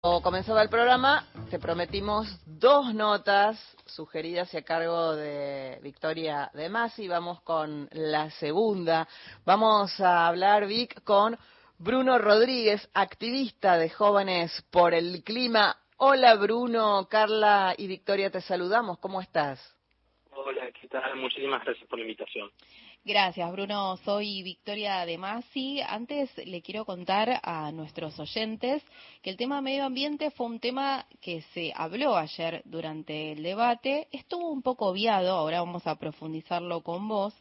comenzaba el programa, te prometimos dos notas sugeridas y a cargo de Victoria de Masi. Vamos con la segunda. Vamos a hablar, Vic, con Bruno Rodríguez, activista de Jóvenes por el Clima. Hola, Bruno, Carla y Victoria, te saludamos. ¿Cómo estás? Hola, ¿qué tal? Muchísimas gracias por la invitación. Gracias, Bruno. Soy Victoria de Masi. Antes le quiero contar a nuestros oyentes que el tema medio ambiente fue un tema que se habló ayer durante el debate. Estuvo un poco obviado, ahora vamos a profundizarlo con vos.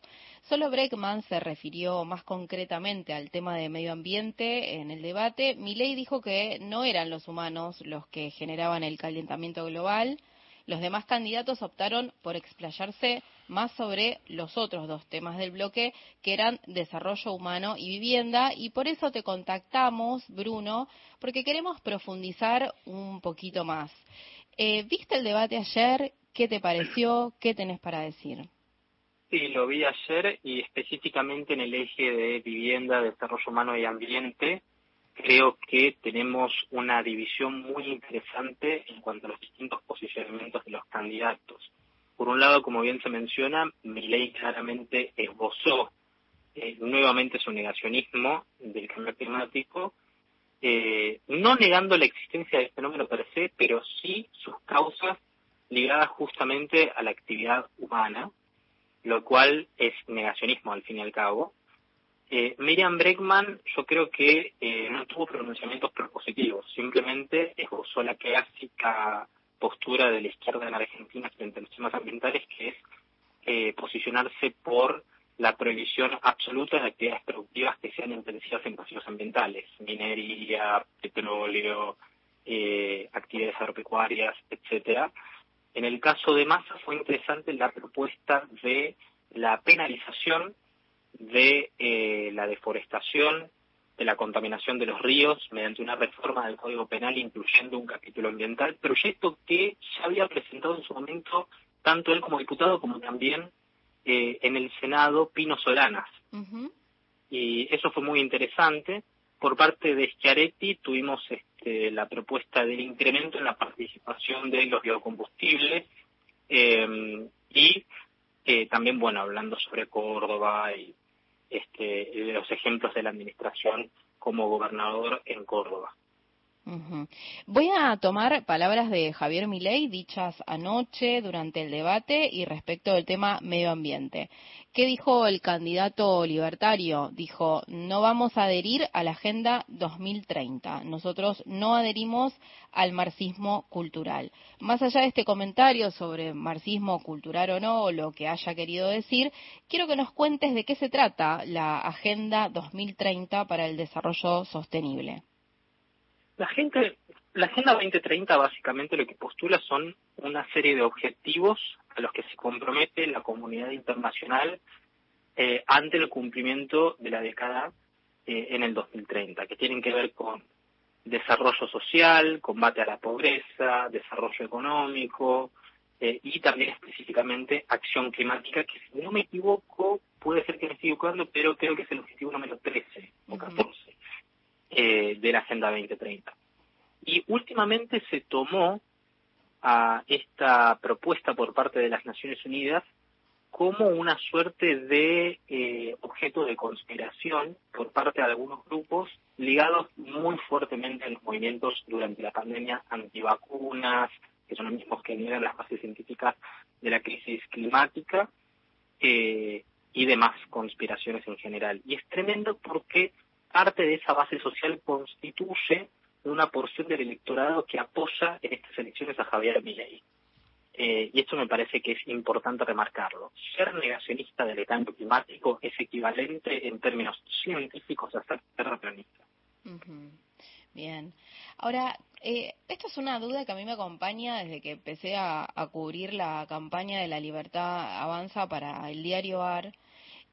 Solo Breckman se refirió más concretamente al tema de medio ambiente en el debate. Milei dijo que no eran los humanos los que generaban el calentamiento global. Los demás candidatos optaron por explayarse más sobre los otros dos temas del bloque, que eran desarrollo humano y vivienda. Y por eso te contactamos, Bruno, porque queremos profundizar un poquito más. Eh, ¿Viste el debate ayer? ¿Qué te pareció? ¿Qué tenés para decir? Sí, lo vi ayer y específicamente en el eje de vivienda, desarrollo humano y ambiente. Creo que tenemos una división muy interesante en cuanto a los distintos posicionamientos de los candidatos. Por un lado, como bien se menciona, ley claramente esbozó eh, nuevamente su negacionismo del cambio climático, eh, no negando la existencia del fenómeno per se, pero sí sus causas ligadas justamente a la actividad humana, lo cual es negacionismo al fin y al cabo. Eh, Miriam Breckman, yo creo que eh, no tuvo pronunciamientos propositivos, simplemente esbozó la clásica postura de la izquierda en Argentina frente a los temas ambientales, que es eh, posicionarse por la prohibición absoluta de actividades productivas que sean intensivas en pasivos ambientales, minería, petróleo, eh, actividades agropecuarias, etcétera. En el caso de Massa fue interesante la propuesta de la penalización de eh, la deforestación de la contaminación de los ríos mediante una reforma del Código Penal incluyendo un capítulo ambiental, proyecto que ya había presentado en su momento tanto él como diputado como también eh, en el Senado Pino Solanas. Y eso fue muy interesante. Por parte de Schiaretti tuvimos este, la propuesta del incremento en la participación de los biocombustibles eh, y eh, también, bueno, hablando sobre Córdoba y este, los ejemplos de la administración como gobernador en Córdoba. Voy a tomar palabras de Javier Milei dichas anoche durante el debate y respecto del tema medio ambiente. ¿Qué dijo el candidato libertario? Dijo, no vamos a adherir a la Agenda 2030. Nosotros no adherimos al marxismo cultural. Más allá de este comentario sobre marxismo cultural o no, o lo que haya querido decir, quiero que nos cuentes de qué se trata la Agenda 2030 para el Desarrollo Sostenible. La gente, la Agenda 2030 básicamente lo que postula son una serie de objetivos a los que se compromete la comunidad internacional eh, ante el cumplimiento de la década eh, en el 2030, que tienen que ver con desarrollo social, combate a la pobreza, desarrollo económico eh, y también específicamente acción climática, que si no me equivoco, puede ser que me esté equivocando, pero creo que es el objetivo número 13 o 14 de la Agenda 2030. Y últimamente se tomó a esta propuesta por parte de las Naciones Unidas como una suerte de eh, objeto de conspiración por parte de algunos grupos ligados muy fuertemente a los movimientos durante la pandemia antivacunas, que son los mismos que niegan las bases científicas de la crisis climática eh, y demás conspiraciones en general. Y es tremendo porque parte de esa base social constituye una porción del electorado que apoya en estas elecciones a Javier Milei. Eh, y esto me parece que es importante remarcarlo. Ser negacionista del cambio climático es equivalente en términos científicos a ser terraplanista. Bien. Ahora, eh, esto es una duda que a mí me acompaña desde que empecé a, a cubrir la campaña de la libertad avanza para el diario AR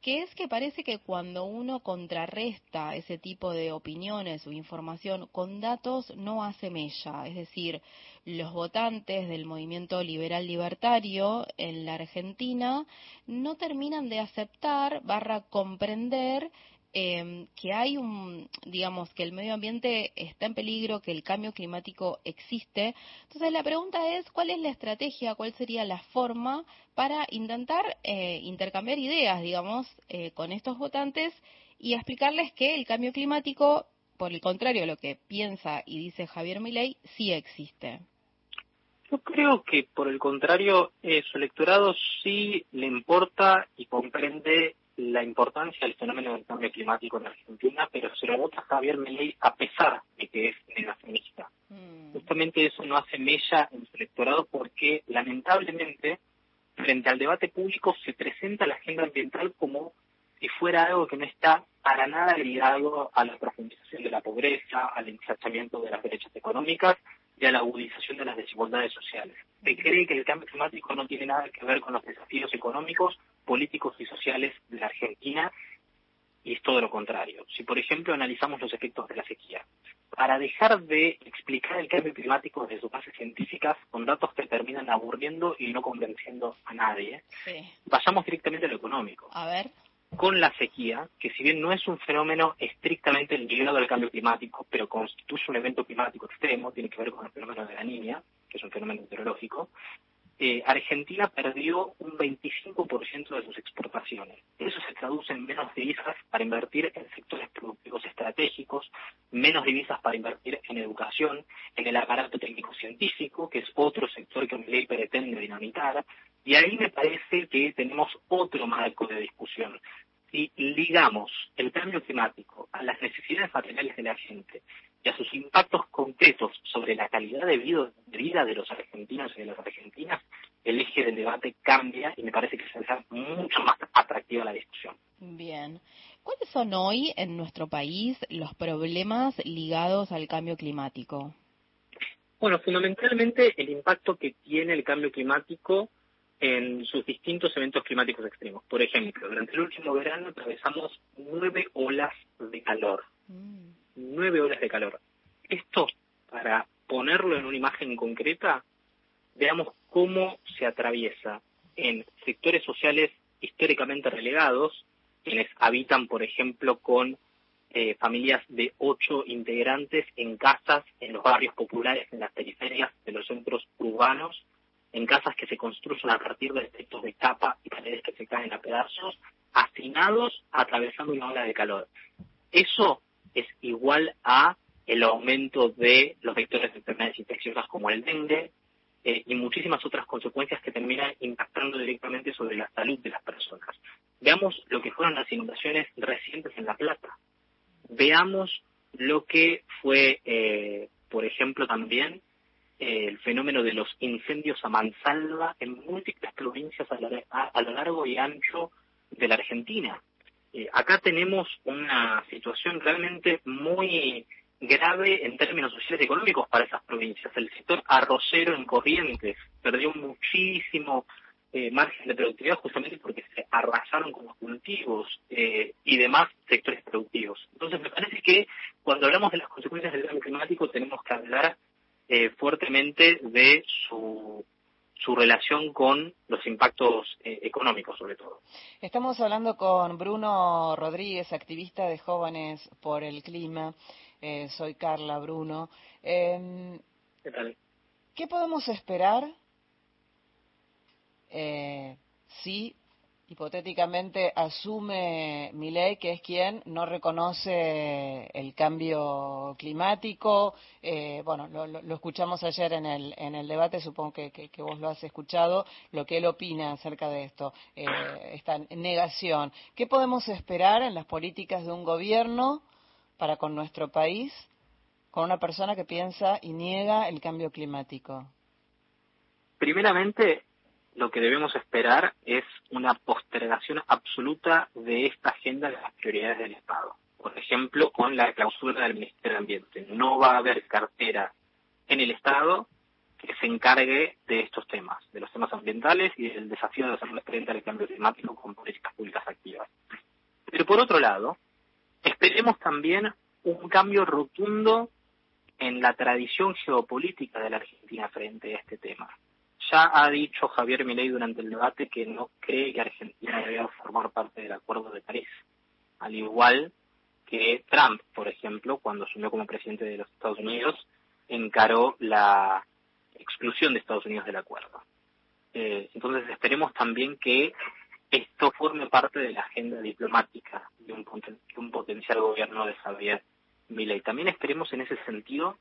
que es que parece que cuando uno contrarresta ese tipo de opiniones o información con datos no hace mella, es decir, los votantes del movimiento liberal libertario en la Argentina no terminan de aceptar barra comprender em, que hay un, digamos, que el medio ambiente está en peligro, que el cambio climático existe. Entonces la pregunta es, ¿cuál es la estrategia, cuál sería la forma para intentar eh, intercambiar ideas, digamos, eh, con estos votantes y explicarles que el cambio climático, por el contrario a lo que piensa y dice Javier Milei, sí existe? Yo creo que, por el contrario, eh, su electorado sí le importa y comprende la importancia del fenómeno del cambio climático en Argentina, pero se lo vota Javier Milei a pesar de que es negacionista. Mm. Justamente eso no hace mella en su electorado porque, lamentablemente, frente al debate público se presenta la agenda ambiental como si fuera algo que no está para nada ligado a la profundización de la pobreza, al ensanchamiento de las derechas económicas y a la agudización de las desigualdades sociales. Se cree que el cambio climático no tiene nada que ver con los desafíos económicos, políticos y sociales de la Argentina y es todo lo contrario. Si, por ejemplo, analizamos los efectos de la sequía, para dejar de explicar el cambio climático desde sus bases científicas con datos que terminan aburriendo y no convenciendo a nadie, vayamos directamente a lo económico. A ver con la sequía, que si bien no es un fenómeno estrictamente ligado al cambio climático, pero constituye un evento climático extremo, tiene que ver con el fenómeno de la niña, que es un fenómeno meteorológico, eh, Argentina perdió un 25% de sus exportaciones. Eso se traduce en menos divisas para invertir en sectores productivos estratégicos, menos divisas para invertir en educación, en el aparato técnico-científico, que es otro sector que ley pretende dinamitar, y ahí me parece que tenemos otro marco de discusión si ligamos el cambio climático a las necesidades materiales de la gente y a sus impactos concretos sobre la calidad de vida, de los argentinos y de las argentinas, el eje del debate cambia y me parece que se hace mucho más atractiva la discusión. Bien. ¿Cuáles son hoy en nuestro país los problemas ligados al cambio climático? Bueno, fundamentalmente el impacto que tiene el cambio climático en sus distintos eventos climáticos extremos. Por ejemplo, durante el último verano atravesamos nueve olas de calor. Mm. Nueve olas de calor. Esto, para ponerlo en una imagen concreta, veamos cómo se atraviesa en sectores sociales históricamente relegados, quienes habitan, por ejemplo, con eh, familias de ocho integrantes en casas en los barrios populares, en las periferias de los centros urbanos, en casas que se construyen a partir de efectos de capa y paredes que se caen a pedazos, hacinados atravesando una ola de calor. Eso es igual a el aumento de los vectores de enfermedades infecciosas como el dengue eh, y muchísimas otras consecuencias que terminan impactando directamente sobre la salud de las personas. Veamos lo que fueron las inundaciones recientes en La Plata. Veamos lo que fue, eh, por ejemplo, también el fenómeno de los incendios a mansalva en múltiples provincias a, lo largo y ancho de la Argentina. Eh, acá tenemos una situación realmente muy grave en términos sociales y económicos para esas provincias. El sector arrocero en Corrientes perdió muchísimo eh, margen de productividad justamente porque se arrasaron con los cultivos eh, y demás sectores productivos. Entonces me parece que cuando hablamos de las consecuencias del cambio climático tenemos que hablar fuertemente de su, su relación con los impactos eh, económicos, sobre todo. Estamos hablando con Bruno Rodríguez, activista de Jóvenes por el Clima. Eh, soy Carla Bruno. Em, ¿Qué tal? ¿Qué podemos esperar si hipotéticamente asume Milei, que es quien no reconoce el cambio climático. Eh, bueno, lo, escuchamos ayer en el, en el debate, supongo que, que, vos lo has escuchado, lo que él opina acerca de esto, eh, esta negación. ¿Qué podemos esperar en las políticas de un gobierno para con nuestro país, con una persona que piensa y niega el cambio climático? Primeramente, lo que debemos esperar es una postergación absoluta de esta agenda de las prioridades del Estado. Por ejemplo, con la clausura del Ministerio de Ambiente. No va a haber cartera en el Estado que se encargue de estos temas, de los temas ambientales y del desafío de hacer frente al cambio climático con políticas públicas activas. Pero por otro lado, esperemos también un cambio rotundo en la tradición geopolítica de la Argentina frente a este tema. Ya ha dicho Javier Milei durante el debate que no cree que Argentina deba formar parte del Acuerdo de París, al igual que Trump, por ejemplo, cuando asumió como presidente de los Estados Unidos, encaró la exclusión de Estados Unidos del acuerdo. Eh, entonces esperemos también que esto forme parte de la agenda diplomática de un, un potencial gobierno de Javier Milei. También esperemos en ese sentido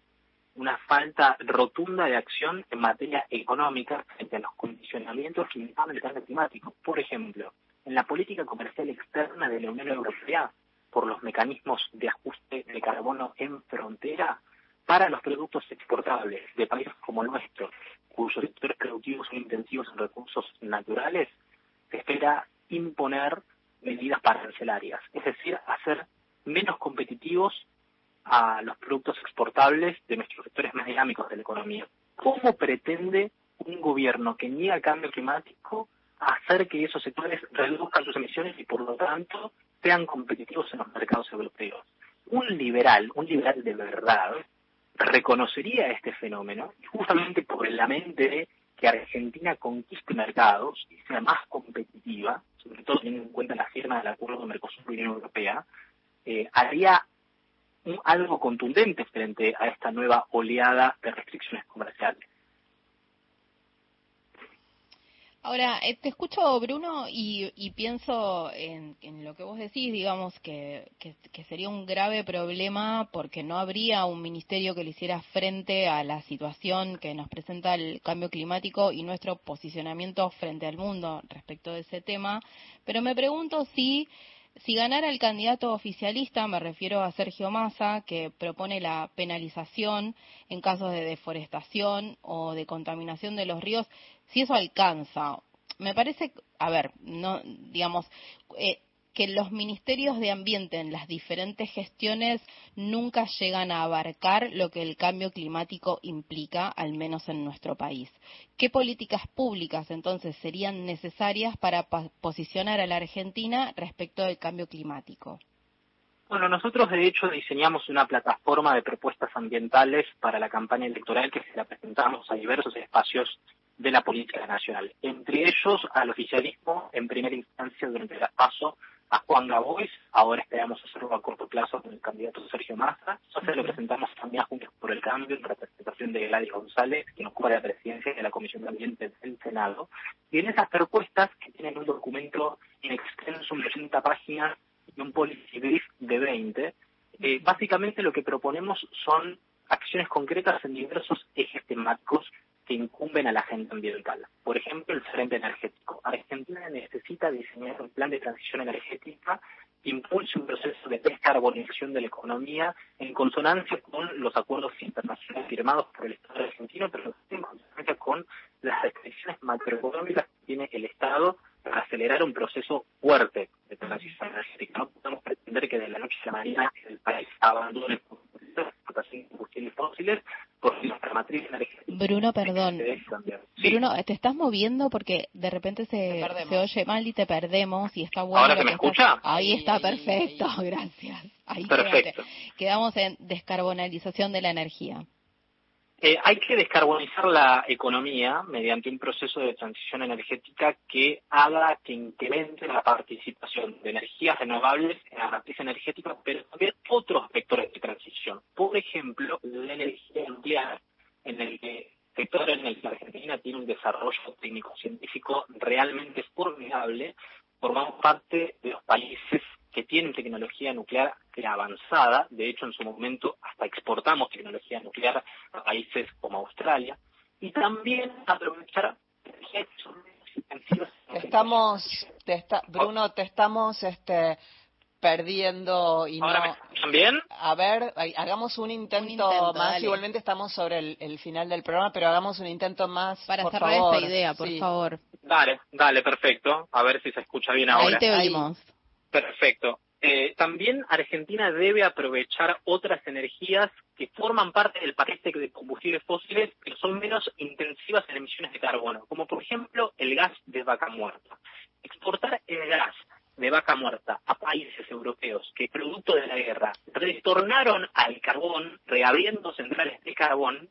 una falta rotunda de acción en materia económica frente a los condicionamientos que imponen el cambio climático. Por ejemplo, en la política comercial externa de la Unión Europea, por los mecanismos de ajuste de carbono en frontera, para los productos exportables de países como el nuestro, cuyos sectores productivos son intensivos en recursos naturales, se espera imponer medidas parancelarias, es decir, hacer menos competitivos a los productos exportables de nuestros sectores más dinámicos de la economía. ¿Cómo pretende un gobierno que niega cambio climático hacer que esos sectores reduzcan sus emisiones y por lo tanto sean competitivos en los mercados europeos? Un liberal, un liberal de verdad, reconocería este fenómeno justamente por la mente de que Argentina conquiste mercados y sea más competitiva, sobre todo teniendo en cuenta la firma del acuerdo Mercosur y Unión Europea, eh, haría algo contundente frente a esta nueva oleada de restricciones comerciales. Ahora, eh, te escucho, Bruno, y, pienso en, lo que vos decís, digamos, que, sería un grave problema porque no habría un ministerio que le hiciera frente a la situación que nos presenta el cambio climático y nuestro posicionamiento frente al mundo respecto de ese tema. Pero me pregunto si si ganara el candidato oficialista, me refiero a Sergio Massa, que propone la penalización en casos de deforestación o de contaminación de los ríos, si eso alcanza. Me parece, a ver, no, digamos, eh, que los ministerios de ambiente en las diferentes gestiones nunca llegan a abarcar lo que el cambio climático implica, al menos en nuestro país. ¿Qué políticas públicas entonces serían necesarias para posicionar a la Argentina respecto del cambio climático? Bueno, nosotros de hecho diseñamos una plataforma de propuestas ambientales para la campaña electoral que se la presentamos a diversos espacios de la política nacional, entre ellos al oficialismo en primera instancia durante el paso a Juan Grabois, ahora esperamos hacerlo a corto plazo con el candidato Sergio Massa, entonces lo presentamos también a Juntos por el Cambio en representación de Gladys González, que nos ocupa la presidencia de la Comisión de Ambiente del Senado, y en esas propuestas que tienen un documento en extenso, de 80 páginas y un policy brief de 20, eh, básicamente lo que proponemos son acciones concretas en diversos ejes temáticos que incumben a la agenda ambiental. Por ejemplo, el frente energético. Necesita diseñar un plan de transición energética que impulse un proceso de descarbonización de la economía en consonancia con los acuerdos internacionales firmados por el Estado argentino, pero en consonancia con las restricciones macroeconómicas que tiene el Estado para acelerar un proceso fuerte de transición energética. No podemos pretender que de la noche a la mañana el país abandone de combustibles fósiles porque nuestra matriz energética Bruno, perdón. Bruno, te estás moviendo porque de repente se, se oye mal y te perdemos y está bueno. ¿Ahora se me escucha? Ahí está, perfecto, gracias. Ahí perfecto. Quedamos en descarbonalización de la energía. Eh, hay que descarbonizar la economía mediante un proceso de transición energética que haga que incremente la participación de energías renovables en la matriz energética, pero también otros vectores de transición. Por ejemplo, la energía nuclear, en el que sector en el que Argentina tiene un desarrollo técnico-científico realmente formidable, formamos parte de los países que tienen tecnología nuclear avanzada, de hecho en su momento hasta exportamos tecnología nuclear a países como Australia, y también aprovechar estamos Bruno te estamos este perdiendo y ¿Ahora no... me escuchan bien? A ver, hagamos un intento, más. Igualmente estamos sobre el, final del programa, pero hagamos un intento más. Para por cerrar favor. esta idea, por favor. Dale, dale, perfecto. A ver si se escucha bien ahora. Ahí te oímos. Perfecto. Eh, también Argentina debe aprovechar otras energías que forman parte del paquete de combustibles fósiles, pero son menos intensivas en emisiones de carbono, como por ejemplo el gas de vaca muerta. Exportar el gas de vaca muerta a países europeos que, producto de la guerra, retornaron al carbón, reabriendo centrales de carbón,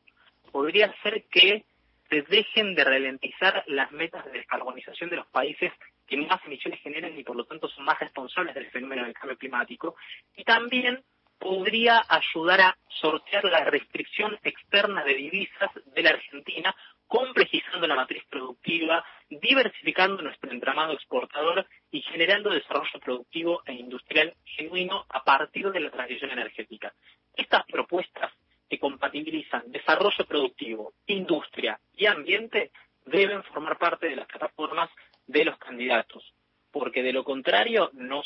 podría ser que se dejen de ralentizar las metas de descarbonización de los países que más emisiones generan y por lo tanto son más responsables del fenómeno del cambio climático. Y también podría ayudar a sortear la restricción externa de divisas de la Argentina, complejizando la matriz productiva, diversificando nuestro entramado exportador y generando desarrollo productivo e industrial genuino a partir de la transición energética. Estas propuestas que compatibilizan desarrollo productivo, industria y ambiente deben formar parte de las plataformas de los candidatos, porque de lo contrario nos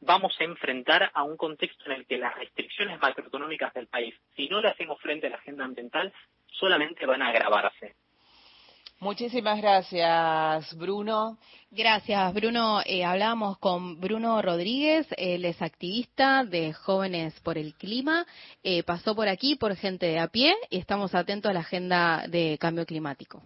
vamos a enfrentar a un contexto en el que las restricciones macroeconómicas del país, si no le hacemos frente a la agenda ambiental, solamente van a agravarse. Muchísimas gracias, Bruno. Gracias, Bruno. Eh, hablábamos con Bruno Rodríguez, él es activista de Jóvenes por el Clima. Eh, pasó por aquí por gente de a pie y estamos atentos a la agenda de cambio climático.